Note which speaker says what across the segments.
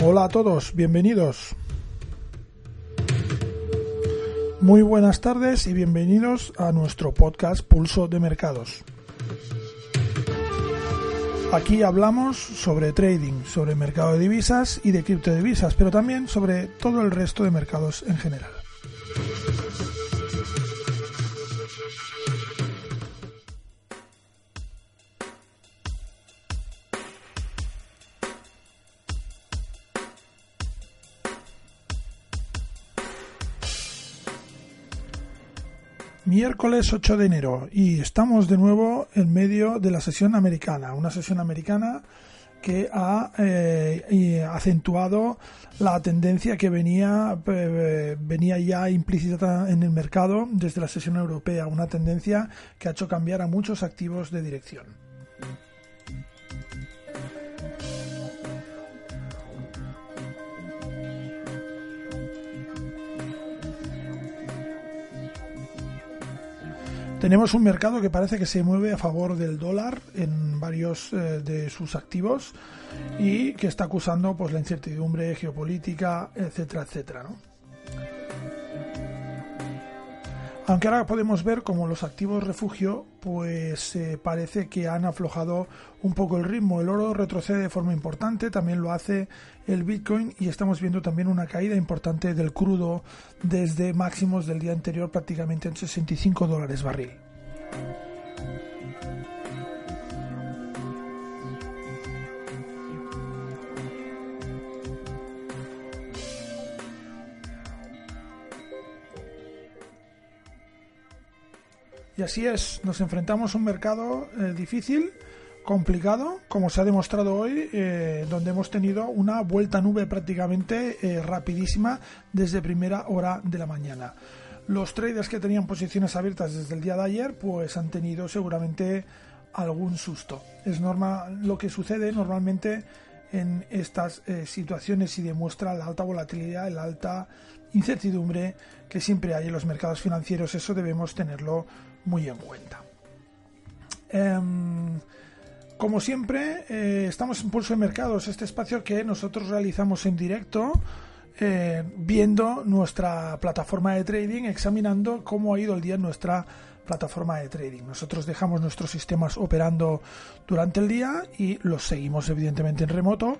Speaker 1: Hola a todos, bienvenidos. Muy buenas tardes y bienvenidos a nuestro podcast Pulso de Mercados. Aquí hablamos sobre trading, sobre mercado de divisas y de criptodivisas, pero también sobre todo el resto de mercados en general. Miércoles 8 de enero y estamos de nuevo en medio de la sesión americana, una sesión americana que ha eh, acentuado la tendencia que venía, eh, venía ya implícita en el mercado desde la sesión europea, una tendencia que ha hecho cambiar a muchos activos de dirección. Tenemos un mercado que parece que se mueve a favor del dólar en varios eh, de sus activos y que está acusando pues la incertidumbre geopolítica, etcétera, etcétera. Aunque ahora podemos ver como los activos refugio, pues eh, parece que han aflojado un poco el ritmo. El oro retrocede de forma importante, también lo hace el Bitcoin y estamos viendo también una caída importante del crudo desde máximos del día anterior prácticamente en 65 dólares barril. Y así es, nos enfrentamos a un mercado eh, difícil, complicado, como se ha demostrado hoy, eh, donde hemos tenido una vuelta nube prácticamente eh, rapidísima desde primera hora de la mañana. Los traders que tenían posiciones abiertas desde el día de ayer, pues han tenido seguramente algún susto. Es normal lo que sucede normalmente en estas situaciones y demuestra la alta volatilidad, la alta incertidumbre que siempre hay en los mercados financieros. Eso debemos tenerlo muy en cuenta. Em, como siempre, eh, estamos en Pulso de Mercados, este espacio que nosotros realizamos en directo, eh, viendo nuestra plataforma de trading, examinando cómo ha ido el día en nuestra plataforma de trading. Nosotros dejamos nuestros sistemas operando durante el día y los seguimos evidentemente en remoto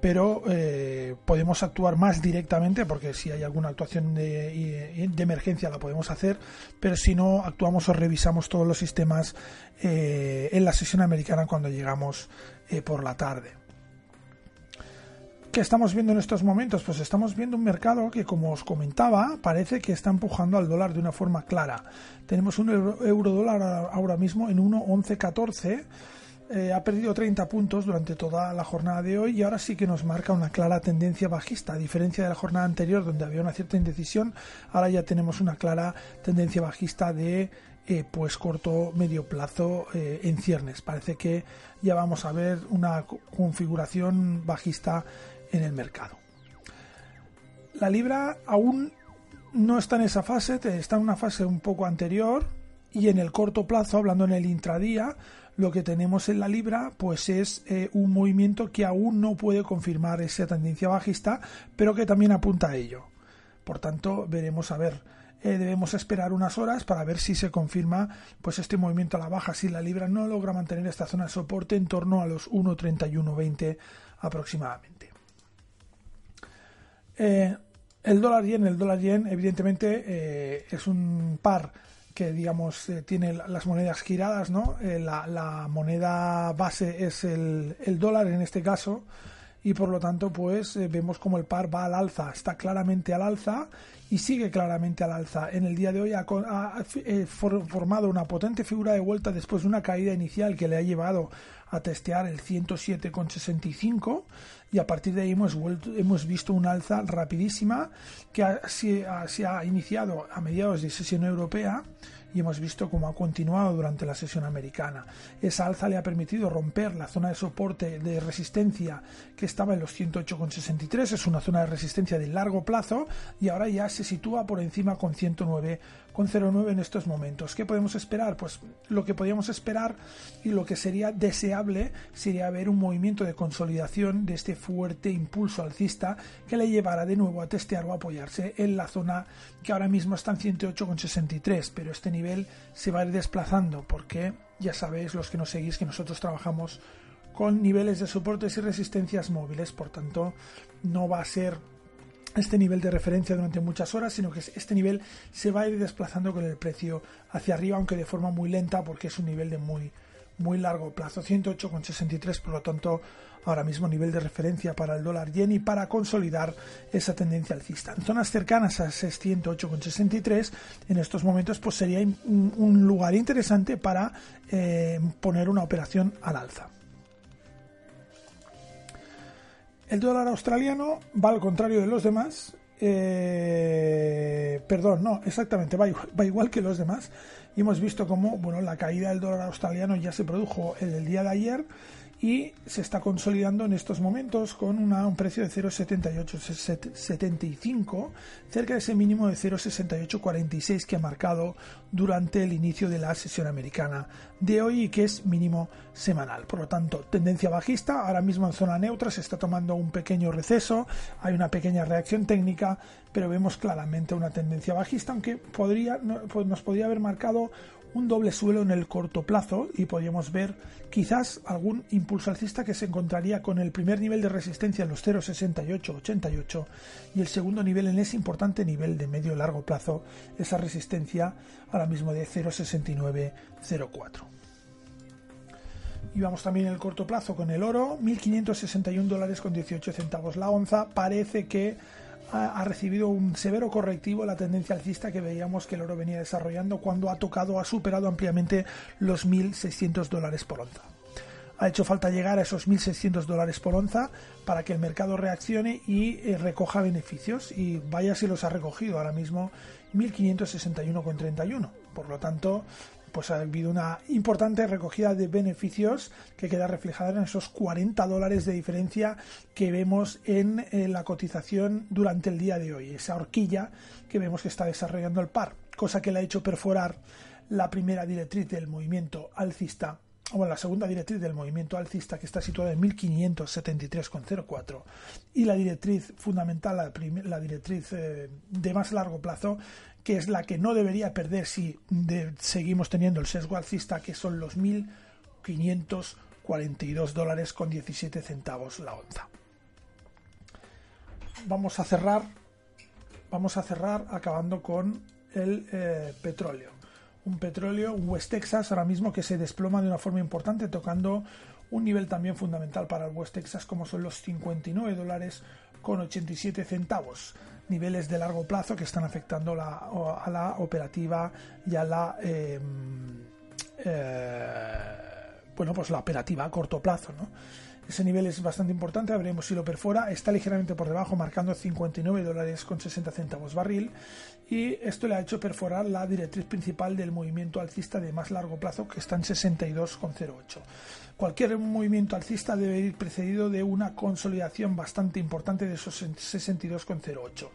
Speaker 1: pero eh, podemos actuar más directamente porque si hay alguna actuación de, emergencia la podemos hacer, pero si no actuamos o revisamos todos los sistemas eh, en la sesión americana cuando llegamos eh, por la tarde. ¿Qué estamos viendo en estos momentos? Pues estamos viendo un mercado que, como os comentaba, parece que está empujando al dólar de una forma clara. Tenemos un euro, dólar ahora mismo en 1.1114 eh, ha perdido 30 puntos durante toda la jornada de hoy y ahora sí que nos marca una clara tendencia bajista. A diferencia de la jornada anterior donde había una cierta indecisión, ahora ya tenemos una clara tendencia bajista de eh, pues corto medio plazo eh, en ciernes. Parece que ya vamos a ver una configuración bajista en el mercado. La libra aún no está en esa fase, está en una fase un poco anterior y en el corto plazo, hablando en el intradía, lo que tenemos en la libra pues es eh, un movimiento que aún no puede confirmar esa tendencia bajista pero que también apunta a ello. Por tanto veremos a ver. Eh, debemos esperar unas horas para ver si se confirma pues este movimiento a la baja. Si la libra no logra mantener esta zona de soporte en torno a los 1.3120 aproximadamente. Eh, el dólar yen. El dólar yen evidentemente es un par que digamos eh, tiene las monedas giradas, ¿no? Eh, la, moneda base es el, dólar en este caso y por lo tanto pues eh, vemos como el par va al alza, está claramente al alza y sigue claramente al alza. En el día de hoy ha, formado una potente figura de vuelta después de una caída inicial que le ha llevado a testear el 107,65 y a partir de ahí hemos, hemos visto una alza rapidísima que se, ha, iniciado a mediados de sesión europea y hemos visto cómo ha continuado durante la sesión americana. Esa alza le ha permitido romper la zona de soporte de resistencia que estaba en los 108,63, es una zona de resistencia de largo plazo y ahora ya se sitúa por encima con 109 0,9 en estos momentos. ¿Qué podemos esperar? Pues lo que podríamos esperar y lo que sería deseable sería ver un movimiento de consolidación de este fuerte impulso alcista que le llevara de nuevo a testear o apoyarse en la zona que ahora mismo está en 108,63, pero este nivel se va a ir desplazando porque ya sabéis los que nos seguís que nosotros trabajamos con niveles de soportes y resistencias móviles, por tanto no va a ser este nivel de referencia durante muchas horas, sino que este nivel se va a ir desplazando con el precio hacia arriba, aunque de forma muy lenta, porque es un nivel de muy, muy largo plazo, 108,63, por lo tanto, ahora mismo nivel de referencia para el dólar yen y para consolidar esa tendencia alcista. En zonas cercanas a 108,63, en estos momentos, pues sería un, lugar interesante para eh, poner una operación al alza. El dólar australiano va al contrario de los demás. Eh, perdón, no, exactamente, va, igual que los demás. Y hemos visto cómo bueno, la caída del dólar australiano ya se produjo el, el día de ayer y se está consolidando en estos momentos con un precio de 0,7875, cerca de ese mínimo de 0,6846 que ha marcado durante el inicio de la sesión americana de hoy y que es mínimo semanal. Por lo tanto, tendencia bajista, ahora mismo en zona neutra se está tomando un pequeño receso, hay una pequeña reacción técnica, pero vemos claramente una tendencia bajista, aunque podría, pues nos podría haber marcado un doble suelo en el corto plazo y podríamos ver quizás algún impulso alcista que se encontraría con el primer nivel de resistencia en los 0,6888 y el segundo nivel en ese importante nivel de medio largo plazo, esa resistencia ahora mismo de 0,6904. Y vamos también en el corto plazo con el oro, 1.561 dólares con 18 centavos la onza. Parece que ha, recibido un severo correctivo la tendencia alcista que veíamos que el oro venía desarrollando cuando ha tocado, ha superado ampliamente los 1.600 dólares por onza. Ha hecho falta llegar a esos 1.600 dólares por onza para que el mercado reaccione y eh, recoja beneficios. Y vaya si los ha recogido ahora mismo 1.561,31. Por lo tanto, pues ha habido una importante recogida de beneficios que queda reflejada en esos 40 dólares de diferencia que vemos en, la cotización durante el día de hoy, esa horquilla que vemos que está desarrollando el par, cosa que le ha hecho perforar la primera directriz del movimiento alcista o la segunda directriz del movimiento alcista que está situada en 1573,04 y la directriz fundamental, la, directriz eh, de más largo plazo que es la que no debería perder si seguimos teniendo el sesgo alcista, que son los 1.542 dólares con 17 centavos la onza. Vamos a cerrar, vamos a cerrar acabando con el eh, petróleo. Un petróleo, West Texas ahora mismo que se desploma de una forma importante, tocando un nivel también fundamental para el West Texas como son los 59 dólares con 87 centavos niveles de largo plazo que están afectando a la operativa y a la em, eh, bueno pues la operativa a corto plazo ¿no? Ese nivel es bastante importante veremos si lo perfora está ligeramente por debajo marcando 59 dólares con 60 centavos barril y esto le ha hecho perforar la directriz principal del movimiento alcista de más largo plazo que está en 62,08 Cualquier movimiento alcista debe ir precedido de una consolidación bastante importante de esos 62,08.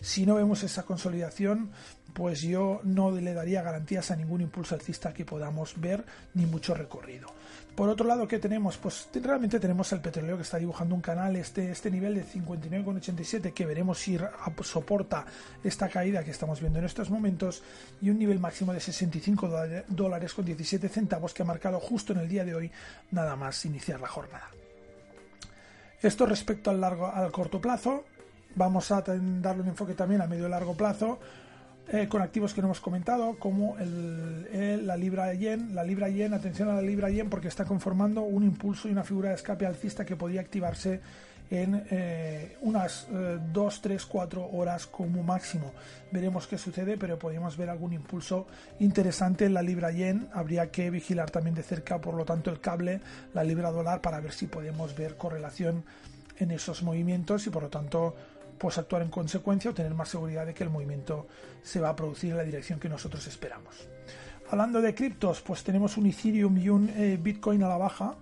Speaker 1: Si no vemos esa consolidación, pues yo no le daría garantías a ningún impulso alcista que podamos ver, ni mucho recorrido. Por otro lado, ¿qué tenemos? Pues realmente tenemos el petróleo que está dibujando un canal, este, este nivel de 59,87 que veremos si soporta esta caída que estamos viendo en estos momentos y un nivel máximo de 65 dólares con 17 centavos que ha marcado justo en el día de hoy nada más iniciar la jornada. Esto respecto al, largo, al corto plazo, vamos a darle un enfoque también a medio y largo plazo eh, con activos que no hemos comentado, como la libra yen. La libra yen, atención a la libra yen, porque está conformando un impulso y una figura de escape alcista que podría activarse en eh, unas 2, 3, 4 horas como máximo. Veremos qué sucede, pero podríamos ver algún impulso interesante en la libra yen. Habría que vigilar también de cerca, por lo tanto, el cable, la libra dólar, para ver si podemos ver correlación en esos movimientos y, por lo tanto, pues actuar en consecuencia o tener más seguridad de que el movimiento se va a producir en la dirección que nosotros esperamos. Hablando de criptos, pues tenemos un Ethereum y un eh, Bitcoin a la baja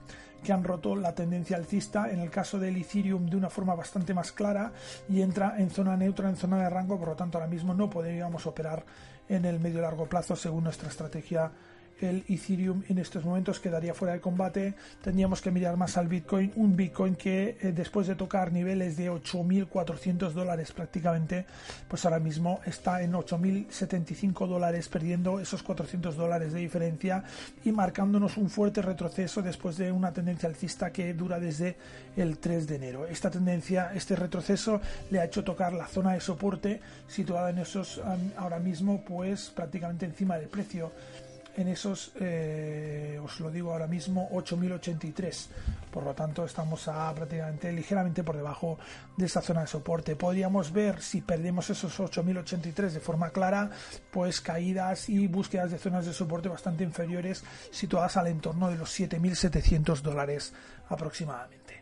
Speaker 1: que han roto la tendencia alcista, en el caso del Ethereum de una forma bastante más clara y entra en zona neutra, en zona de rango, por lo tanto ahora mismo no podríamos operar en el medio largo plazo según nuestra estrategia el Ethereum en estos momentos quedaría fuera de combate. Tendríamos que mirar más al Bitcoin, un Bitcoin que eh, después de tocar niveles de 8.400 dólares prácticamente, pues ahora mismo está en 8.075 dólares, perdiendo esos 400 dólares de diferencia y marcándonos un fuerte retroceso después de una tendencia alcista que dura desde el 3 de enero. Esta tendencia, este retroceso le ha hecho tocar la zona de soporte situada en esos ahora mismo pues prácticamente encima del precio en esos, eh, os lo digo ahora mismo, 8.083. Por lo tanto, estamos a prácticamente ligeramente por debajo de esa zona de soporte. Podríamos ver si perdemos esos 8.083 de forma clara, pues caídas y búsquedas de zonas de soporte bastante inferiores, situadas al entorno de los 7.700 dólares aproximadamente.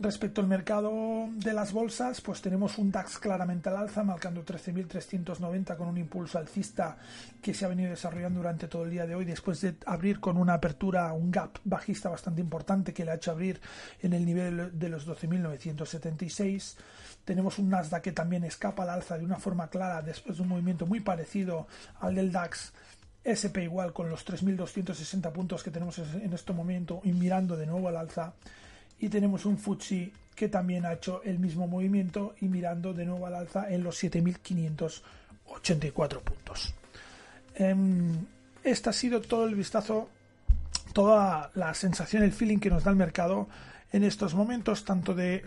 Speaker 1: Respecto al mercado de las bolsas, pues tenemos un DAX claramente al alza, marcando 13.390 con un impulso alcista que se ha venido desarrollando durante todo el día de hoy, después de abrir con una apertura, un gap bajista bastante importante que le ha hecho abrir en el nivel de los 12.976. Tenemos un Nasdaq que también escapa al alza de una forma clara después de un movimiento muy parecido al del DAX SP igual con los 3.260 puntos que tenemos en este momento y mirando de nuevo al alza y tenemos un Futsi que también ha hecho el mismo movimiento y mirando de nuevo al alza en los 7.584 puntos. este ha sido todo el vistazo, toda la sensación, el feeling que nos da el mercado en estos momentos, tanto de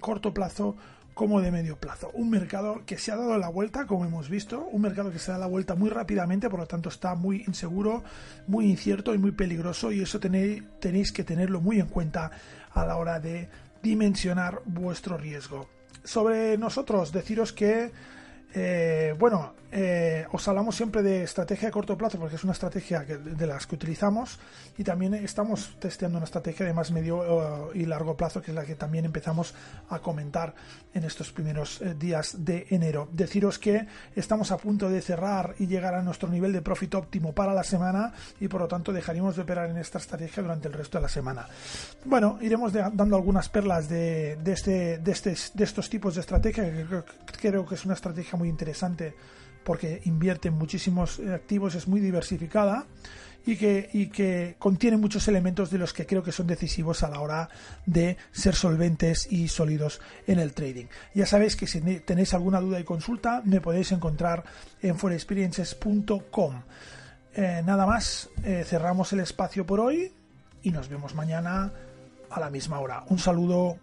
Speaker 1: corto plazo como de medio plazo. Un mercado que se ha dado la vuelta, como hemos visto, un mercado que se da la vuelta muy rápidamente, por lo tanto está muy inseguro, muy incierto y muy peligroso y eso tenéis, que tenerlo muy en cuenta a la hora de dimensionar vuestro riesgo. Sobre nosotros, deciros que eh, bueno, eh, os hablamos siempre de estrategia a corto plazo porque es una estrategia de las que utilizamos y también estamos testeando una estrategia de más medio eh, y largo plazo que es la que también empezamos a comentar en estos primeros días de enero. Deciros que estamos a punto de cerrar y llegar a nuestro nivel de profit óptimo para la semana y por lo tanto dejaremos de operar en esta estrategia durante el resto de la semana. Bueno, iremos dando algunas perlas este, de, este, de estos tipos de estrategia que creo que es una estrategia muy interesante porque invierte en muchísimos eh, activos, es muy diversificada y que, y que contiene muchos elementos de los que creo que son decisivos a la hora de ser solventes y sólidos en el trading. Ya sabéis que si tenéis alguna duda y consulta me podéis encontrar en forexperiences.com. Eh, nada más, eh, cerramos el espacio por hoy y nos vemos mañana a la misma hora. Un saludo